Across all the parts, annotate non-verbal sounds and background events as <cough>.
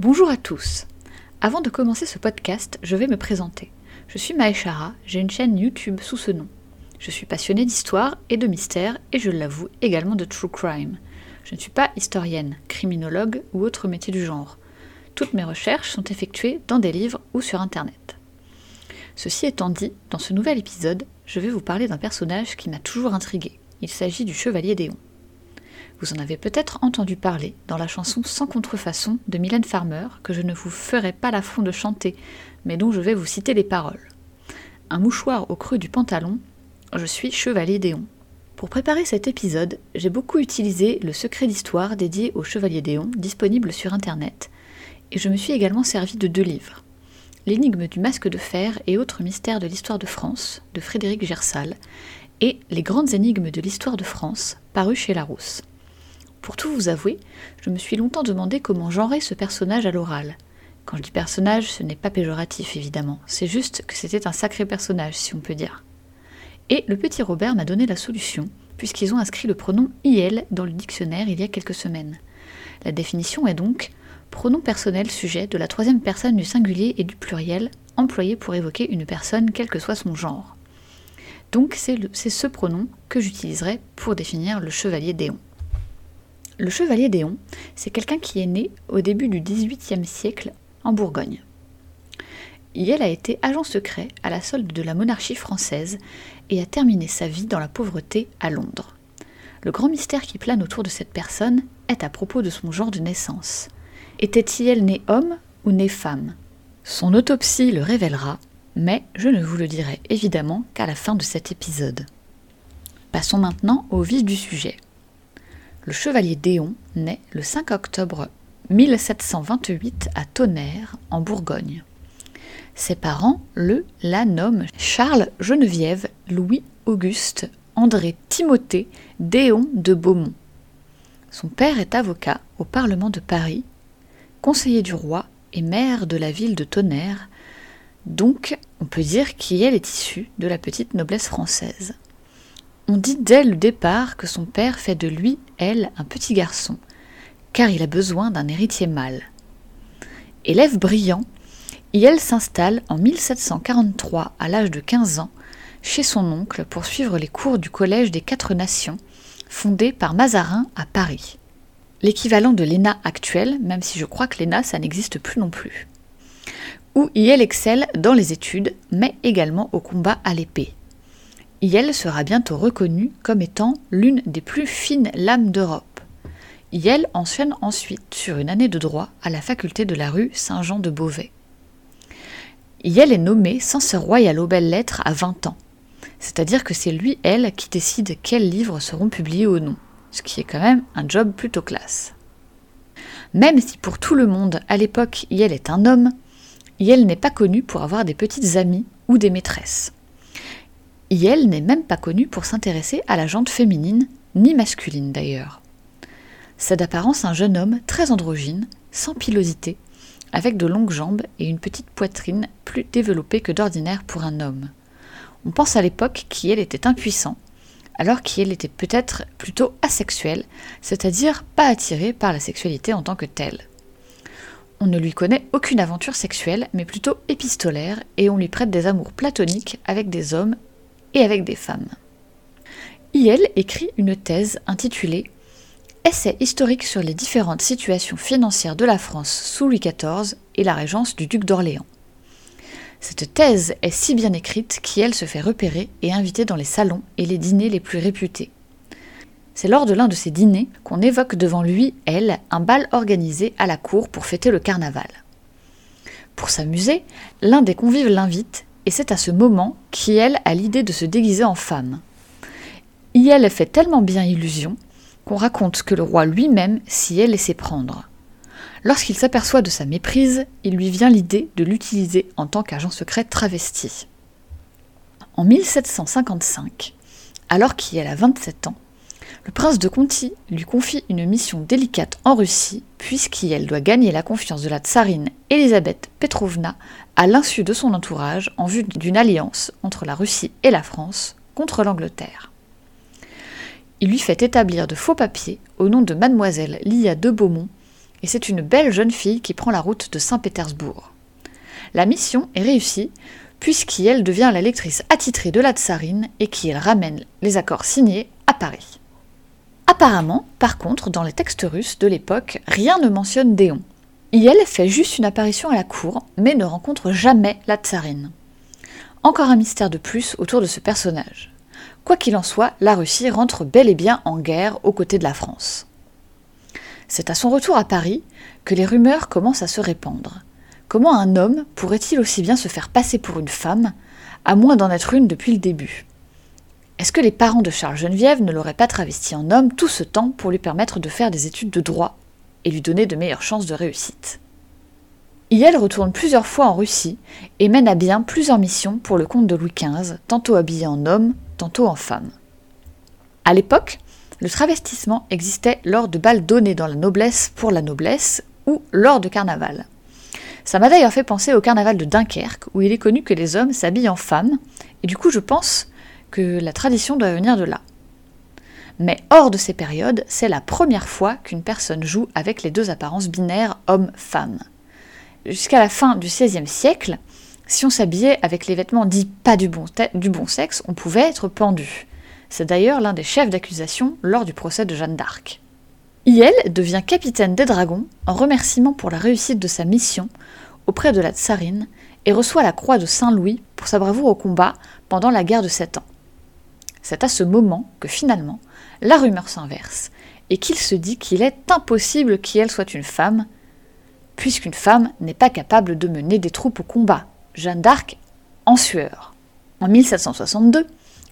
Bonjour à tous. Avant de commencer ce podcast, je vais me présenter. Je suis Maeshara, j'ai une chaîne YouTube sous ce nom. Je suis passionnée d'histoire et de mystère et je l'avoue également de true crime. Je ne suis pas historienne, criminologue ou autre métier du genre. Toutes mes recherches sont effectuées dans des livres ou sur Internet. Ceci étant dit, dans ce nouvel épisode, je vais vous parler d'un personnage qui m'a toujours intrigué. Il s'agit du Chevalier Déon. Vous en avez peut-être entendu parler dans la chanson Sans contrefaçon de Mylène Farmer, que je ne vous ferai pas l'affront de chanter, mais dont je vais vous citer les paroles. Un mouchoir au creux du pantalon, je suis Chevalier Déon. Pour préparer cet épisode, j'ai beaucoup utilisé le secret d'histoire dédié au Chevalier Déon, disponible sur internet, et je me suis également servi de deux livres. L'énigme du masque de fer et autres mystères de l'histoire de France, de Frédéric Gersal, et Les grandes énigmes de l'histoire de France, paru chez Larousse. Pour tout vous avouer, je me suis longtemps demandé comment genrer ce personnage à l'oral. Quand je dis personnage, ce n'est pas péjoratif évidemment, c'est juste que c'était un sacré personnage, si on peut dire. Et le petit Robert m'a donné la solution, puisqu'ils ont inscrit le pronom IL dans le dictionnaire il y a quelques semaines. La définition est donc pronom personnel sujet de la troisième personne du singulier et du pluriel, employé pour évoquer une personne quel que soit son genre. Donc c'est ce pronom que j'utiliserai pour définir le chevalier Déon. Le chevalier Déon, c'est quelqu'un qui est né au début du XVIIIe siècle en Bourgogne. Il a été agent secret à la solde de la monarchie française et a terminé sa vie dans la pauvreté à Londres. Le grand mystère qui plane autour de cette personne est à propos de son genre de naissance. Était-il né homme ou né femme? Son autopsie le révélera, mais je ne vous le dirai évidemment qu'à la fin de cet épisode. Passons maintenant au vif du sujet. Le chevalier Déon naît le 5 octobre 1728 à Tonnerre, en Bourgogne. Ses parents le la nomment Charles Geneviève Louis Auguste André Timothée Déon de Beaumont. Son père est avocat au Parlement de Paris conseiller du roi et maire de la ville de Tonnerre, donc on peut dire qu'elle est issue de la petite noblesse française. On dit dès le départ que son père fait de lui, elle, un petit garçon, car il a besoin d'un héritier mâle. Élève brillant, elle s'installe en 1743 à l'âge de 15 ans chez son oncle pour suivre les cours du Collège des Quatre Nations, fondé par Mazarin à Paris l'équivalent de l'ENA actuel, même si je crois que l'ENA, ça n'existe plus non plus. Où Yel excelle dans les études, mais également au combat à l'épée. Yel sera bientôt reconnue comme étant l'une des plus fines lames d'Europe. Yel enchaîne ensuite sur une année de droit à la faculté de la rue Saint-Jean de Beauvais. Yel est nommé censeur royal aux belles lettres à 20 ans, c'est-à-dire que c'est lui, elle, qui décide quels livres seront publiés ou non ce qui est quand même un job plutôt classe. Même si pour tout le monde, à l'époque, Yel est un homme, Yel n'est pas connu pour avoir des petites amies ou des maîtresses. Yel n'est même pas connu pour s'intéresser à la jante féminine, ni masculine d'ailleurs. C'est d'apparence un jeune homme très androgyne, sans pilosité, avec de longues jambes et une petite poitrine plus développée que d'ordinaire pour un homme. On pense à l'époque qu'Yel était impuissant, alors qu'elle était peut-être plutôt asexuelle, c'est-à-dire pas attirée par la sexualité en tant que telle. On ne lui connaît aucune aventure sexuelle, mais plutôt épistolaire, et on lui prête des amours platoniques avec des hommes et avec des femmes. IL écrit une thèse intitulée Essai historique sur les différentes situations financières de la France sous Louis XIV et la régence du duc d'Orléans. Cette thèse est si bien écrite qu'elle se fait repérer et inviter dans les salons et les dîners les plus réputés. C'est lors de l'un de ces dîners qu'on évoque devant lui, elle, un bal organisé à la cour pour fêter le carnaval. Pour s'amuser, l'un des convives l'invite, et c'est à ce moment qu'elle a l'idée de se déguiser en femme. elle fait tellement bien illusion qu'on raconte que le roi lui-même s'y est laissé prendre. Lorsqu'il s'aperçoit de sa méprise, il lui vient l'idée de l'utiliser en tant qu'agent secret travesti. En 1755, alors qu'il a 27 ans, le prince de Conti lui confie une mission délicate en Russie, puisqu'elle doit gagner la confiance de la tsarine Elisabeth Petrovna à l'insu de son entourage en vue d'une alliance entre la Russie et la France contre l'Angleterre. Il lui fait établir de faux papiers au nom de mademoiselle Lia de Beaumont et c'est une belle jeune fille qui prend la route de Saint-Pétersbourg. La mission est réussie, puisqu'elle devient la lectrice attitrée de la tsarine et qui ramène les accords signés à Paris. Apparemment, par contre, dans les textes russes de l'époque, rien ne mentionne Déon. Iel fait juste une apparition à la cour, mais ne rencontre jamais la tsarine. Encore un mystère de plus autour de ce personnage. Quoi qu'il en soit, la Russie rentre bel et bien en guerre aux côtés de la France. C'est à son retour à Paris que les rumeurs commencent à se répandre. Comment un homme pourrait-il aussi bien se faire passer pour une femme, à moins d'en être une depuis le début? Est-ce que les parents de Charles Geneviève ne l'auraient pas travesti en homme tout ce temps pour lui permettre de faire des études de droit et lui donner de meilleures chances de réussite? Iel retourne plusieurs fois en Russie et mène à bien plusieurs missions pour le compte de Louis XV, tantôt habillé en homme, tantôt en femme. À l'époque, le travestissement existait lors de balles données dans la noblesse pour la noblesse ou lors de carnaval. Ça m'a d'ailleurs fait penser au carnaval de Dunkerque, où il est connu que les hommes s'habillent en femmes, et du coup je pense que la tradition doit venir de là. Mais hors de ces périodes, c'est la première fois qu'une personne joue avec les deux apparences binaires homme-femme. Jusqu'à la fin du XVIe siècle, si on s'habillait avec les vêtements dits pas du bon, sexe, on pouvait être pendu. C'est d'ailleurs l'un des chefs d'accusation lors du procès de Jeanne d'Arc. Iel devient capitaine des dragons en remerciement pour la réussite de sa mission auprès de la tsarine et reçoit la croix de Saint-Louis pour sa bravoure au combat pendant la guerre de Sept Ans. C'est à ce moment que finalement la rumeur s'inverse et qu'il se dit qu'il est impossible qu'elle soit une femme, puisqu'une femme n'est pas capable de mener des troupes au combat. Jeanne d'Arc en sueur. En 1762,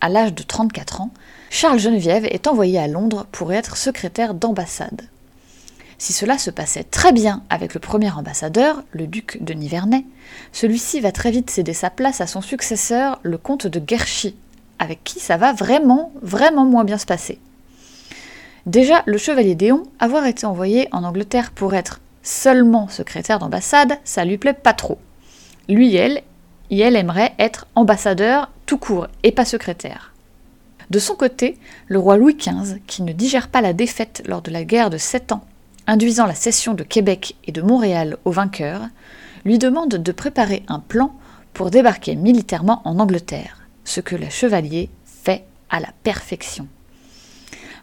à l'âge de 34 ans, Charles Geneviève est envoyé à Londres pour être secrétaire d'ambassade. Si cela se passait très bien avec le premier ambassadeur, le duc de Nivernais, celui-ci va très vite céder sa place à son successeur, le comte de Guerchy, avec qui ça va vraiment, vraiment moins bien se passer. Déjà, le chevalier Déon, avoir été envoyé en Angleterre pour être seulement secrétaire d'ambassade, ça lui plaît pas trop. Lui, elle, elle aimerait être ambassadeur tout court et pas secrétaire. De son côté, le roi Louis XV, qui ne digère pas la défaite lors de la guerre de Sept Ans, induisant la cession de Québec et de Montréal aux vainqueurs, lui demande de préparer un plan pour débarquer militairement en Angleterre, ce que le chevalier fait à la perfection.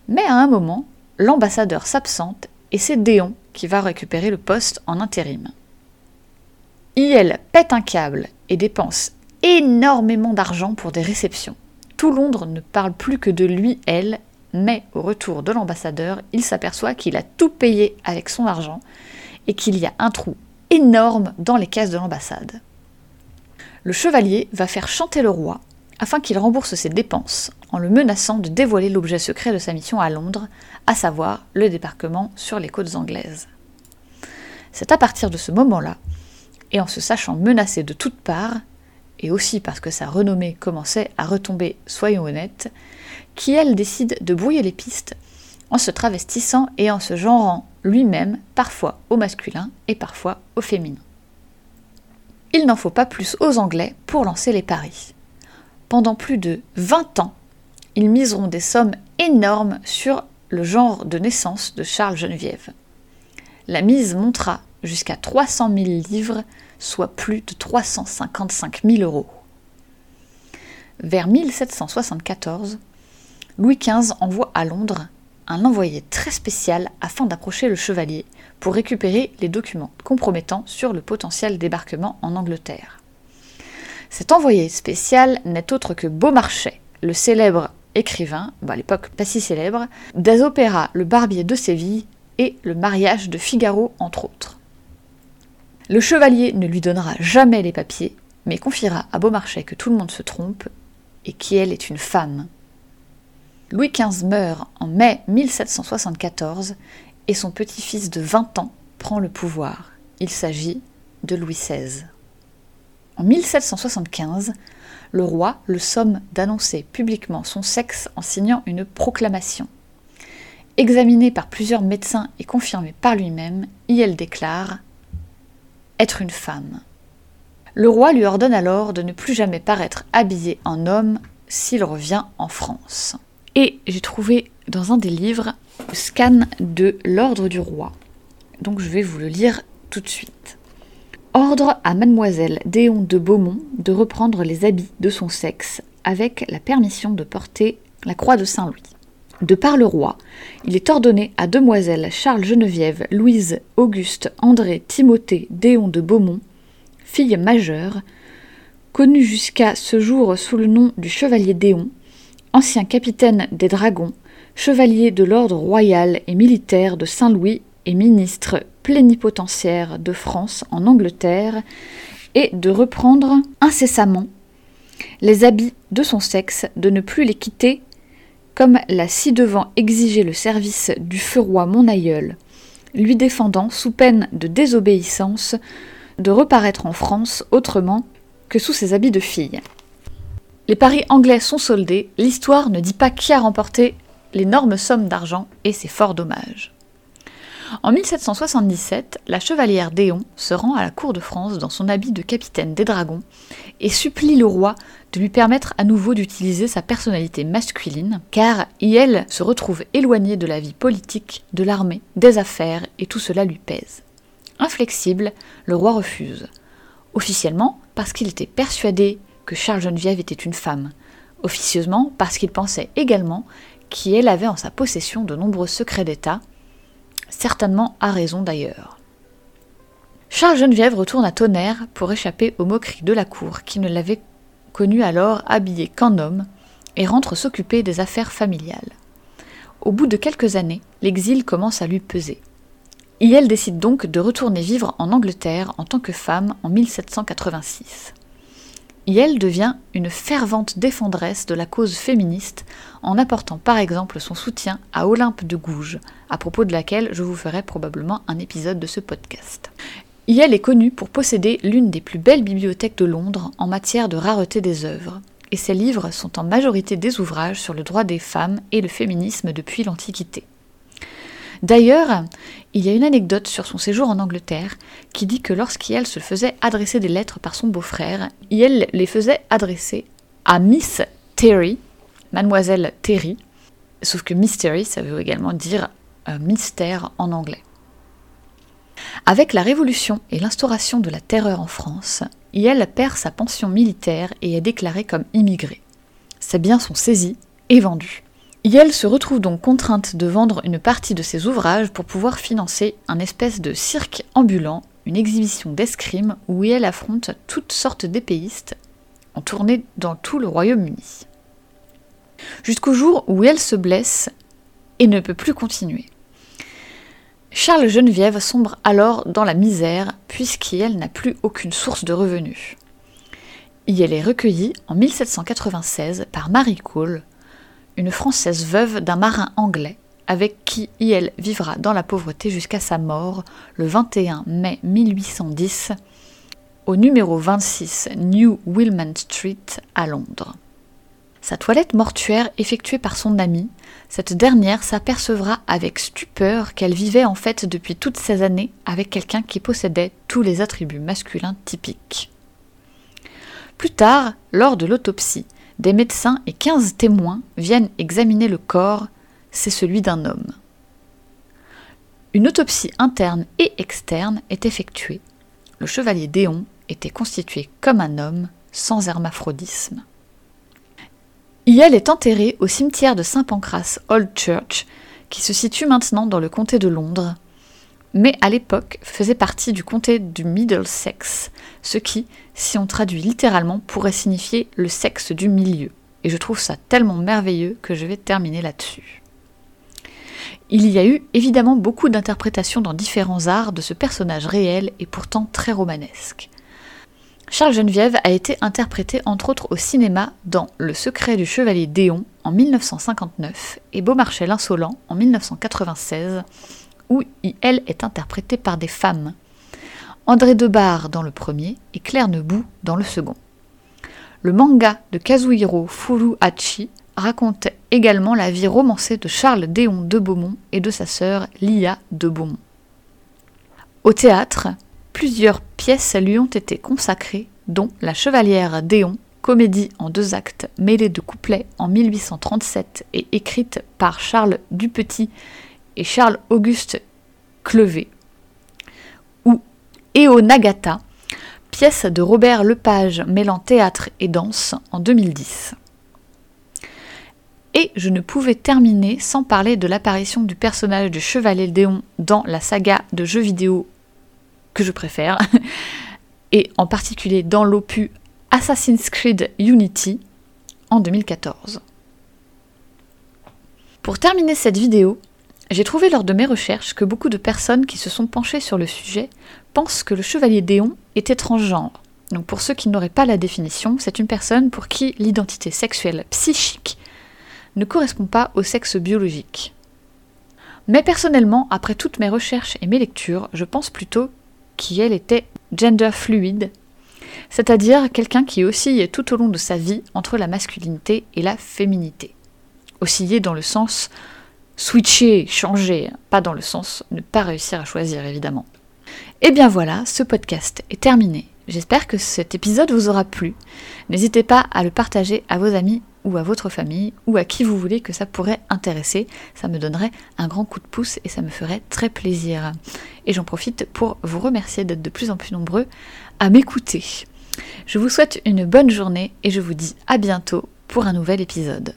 Mais à un moment, l'ambassadeur s'absente et c'est Déon qui va récupérer le poste en intérim. Il pète un câble et dépense énormément d'argent pour des réceptions. Tout Londres ne parle plus que de lui, elle, mais au retour de l'ambassadeur, il s'aperçoit qu'il a tout payé avec son argent et qu'il y a un trou énorme dans les caisses de l'ambassade. Le chevalier va faire chanter le roi afin qu'il rembourse ses dépenses en le menaçant de dévoiler l'objet secret de sa mission à Londres, à savoir le débarquement sur les côtes anglaises. C'est à partir de ce moment-là, et en se sachant menacé de toutes parts, et aussi parce que sa renommée commençait à retomber, soyons honnêtes, qui elle décide de brouiller les pistes en se travestissant et en se genrant lui-même, parfois au masculin et parfois au féminin. Il n'en faut pas plus aux Anglais pour lancer les paris. Pendant plus de 20 ans, ils miseront des sommes énormes sur le genre de naissance de Charles Geneviève. La mise montera jusqu'à 300 000 livres soit plus de 355 000 euros. Vers 1774, Louis XV envoie à Londres un envoyé très spécial afin d'approcher le chevalier pour récupérer les documents compromettants sur le potentiel débarquement en Angleterre. Cet envoyé spécial n'est autre que Beaumarchais, le célèbre écrivain, bah, à l'époque pas si célèbre, des opéras Le Barbier de Séville et Le mariage de Figaro entre autres. Le chevalier ne lui donnera jamais les papiers, mais confiera à Beaumarchais que tout le monde se trompe et qu'elle est une femme. Louis XV meurt en mai 1774 et son petit-fils de 20 ans prend le pouvoir. Il s'agit de Louis XVI. En 1775, le roi le somme d'annoncer publiquement son sexe en signant une proclamation. Examinée par plusieurs médecins et confirmée par lui-même, il déclare être une femme. Le roi lui ordonne alors de ne plus jamais paraître habillé en homme s'il revient en France. Et j'ai trouvé dans un des livres le scan de l'ordre du roi. donc je vais vous le lire tout de suite. Ordre à mademoiselle Déon de Beaumont de reprendre les habits de son sexe avec la permission de porter la croix de Saint-Louis. De par le roi, il est ordonné à demoiselles Charles Geneviève, Louise, Auguste, André, Timothée, Déon de Beaumont, fille majeure, connue jusqu'à ce jour sous le nom du chevalier Déon, ancien capitaine des dragons, chevalier de l'ordre royal et militaire de Saint-Louis et ministre plénipotentiaire de France en Angleterre, et de reprendre incessamment les habits de son sexe, de ne plus les quitter comme l'a ci-devant exigé le service du feu roi mon aïeul, lui défendant, sous peine de désobéissance, de reparaître en France autrement que sous ses habits de fille. Les paris anglais sont soldés, l'histoire ne dit pas qui a remporté l'énorme somme d'argent et c'est fort dommage. En 1777, la chevalière Déon se rend à la cour de France dans son habit de capitaine des dragons et supplie le roi de lui permettre à nouveau d'utiliser sa personnalité masculine, car elle se retrouve éloignée de la vie politique, de l'armée, des affaires, et tout cela lui pèse. Inflexible, le roi refuse. Officiellement, parce qu'il était persuadé que Charles Geneviève était une femme. Officieusement, parce qu'il pensait également qu'elle avait en sa possession de nombreux secrets d'État, certainement à raison d'ailleurs. Charles Geneviève retourne à Tonnerre pour échapper aux moqueries de la cour qui ne l'avait connu alors habillé qu'en homme et rentre s'occuper des affaires familiales. Au bout de quelques années, l'exil commence à lui peser. Et décide donc de retourner vivre en Angleterre en tant que femme en 1786 elle devient une fervente défendresse de la cause féministe en apportant par exemple son soutien à Olympe de Gouges, à propos de laquelle je vous ferai probablement un épisode de ce podcast. Yel est connue pour posséder l'une des plus belles bibliothèques de Londres en matière de rareté des œuvres, et ses livres sont en majorité des ouvrages sur le droit des femmes et le féminisme depuis l'Antiquité. D'ailleurs, il y a une anecdote sur son séjour en Angleterre qui dit que lorsqu'elle se faisait adresser des lettres par son beau-frère, elle les faisait adresser à Miss Terry, mademoiselle Terry, sauf que Mystery, ça veut également dire euh, mystère en anglais. Avec la Révolution et l'instauration de la terreur en France, elle perd sa pension militaire et est déclarée comme immigrée. Ses biens sont saisis et vendus. Yale se retrouve donc contrainte de vendre une partie de ses ouvrages pour pouvoir financer un espèce de cirque ambulant, une exhibition d'escrime où elle affronte toutes sortes d'épéistes en tournée dans tout le Royaume-Uni. Jusqu'au jour où elle se blesse et ne peut plus continuer. Charles Geneviève sombre alors dans la misère puisqu'elle n'a plus aucune source de revenus. Elle est recueillie en 1796 par Marie Cole, une Française veuve d'un marin anglais, avec qui elle vivra dans la pauvreté jusqu'à sa mort le 21 mai 1810 au numéro 26 New Wilman Street à Londres. Sa toilette mortuaire effectuée par son amie, cette dernière s'apercevra avec stupeur qu'elle vivait en fait depuis toutes ces années avec quelqu'un qui possédait tous les attributs masculins typiques. Plus tard, lors de l'autopsie, des médecins et 15 témoins viennent examiner le corps, c'est celui d'un homme. Une autopsie interne et externe est effectuée. Le chevalier Déon était constitué comme un homme, sans hermaphrodisme. Iel est enterré au cimetière de Saint Pancras Old Church, qui se situe maintenant dans le comté de Londres, mais à l'époque faisait partie du comté du Middlesex, ce qui, si on traduit littéralement, pourrait signifier le sexe du milieu. Et je trouve ça tellement merveilleux que je vais terminer là-dessus. Il y a eu évidemment beaucoup d'interprétations dans différents arts de ce personnage réel et pourtant très romanesque. Charles Geneviève a été interprété entre autres au cinéma dans Le secret du chevalier Déon en 1959 et Beaumarchais l'insolent en 1996 où elle est interprétée par des femmes. André Debar dans le premier et Claire Nebou dans le second. Le manga de Kazuhiro Furuhachi raconte également la vie romancée de Charles Déon de Beaumont et de sa sœur Lia de Beaumont. Au théâtre, plusieurs pièces lui ont été consacrées, dont La Chevalière Déon, comédie en deux actes mêlée de couplets en 1837 et écrite par Charles Dupetit et Charles-Auguste Eo Nagata, pièce de Robert Lepage mêlant théâtre et danse en 2010. Et je ne pouvais terminer sans parler de l'apparition du personnage du Chevalier Déon dans la saga de jeux vidéo que je préfère, <laughs> et en particulier dans l'opus Assassin's Creed Unity en 2014. Pour terminer cette vidéo, j'ai trouvé lors de mes recherches que beaucoup de personnes qui se sont penchées sur le sujet pensent que le chevalier Déon est étrange-genre. Donc pour ceux qui n'auraient pas la définition, c'est une personne pour qui l'identité sexuelle psychique ne correspond pas au sexe biologique. Mais personnellement, après toutes mes recherches et mes lectures, je pense plutôt qu'elle était gender fluide, c'est-à-dire quelqu'un qui oscille tout au long de sa vie entre la masculinité et la féminité. Osciller dans le sens switcher, changer, pas dans le sens ne pas réussir à choisir évidemment. Et bien voilà, ce podcast est terminé. J'espère que cet épisode vous aura plu. N'hésitez pas à le partager à vos amis ou à votre famille ou à qui vous voulez que ça pourrait intéresser. Ça me donnerait un grand coup de pouce et ça me ferait très plaisir. Et j'en profite pour vous remercier d'être de plus en plus nombreux à m'écouter. Je vous souhaite une bonne journée et je vous dis à bientôt pour un nouvel épisode.